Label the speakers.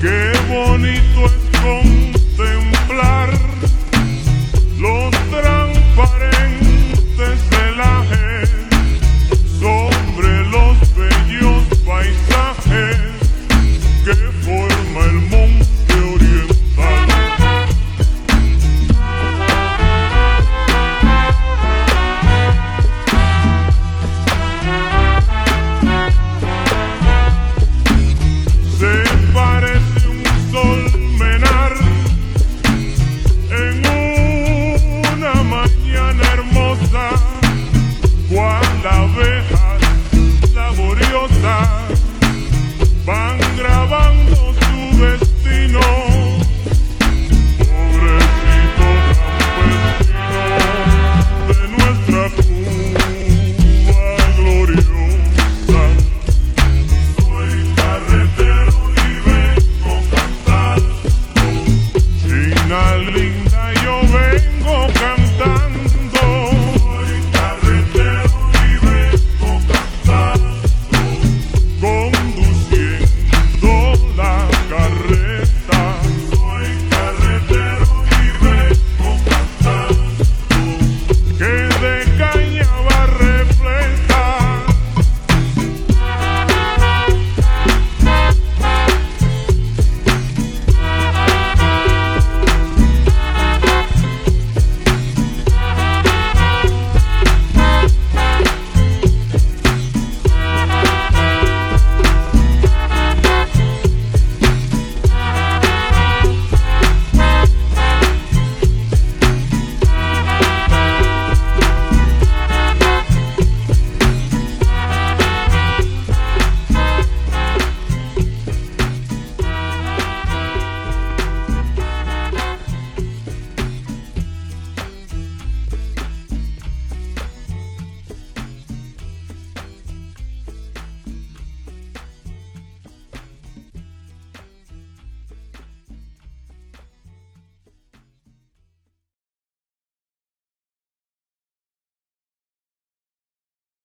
Speaker 1: Qué bonito es con darling.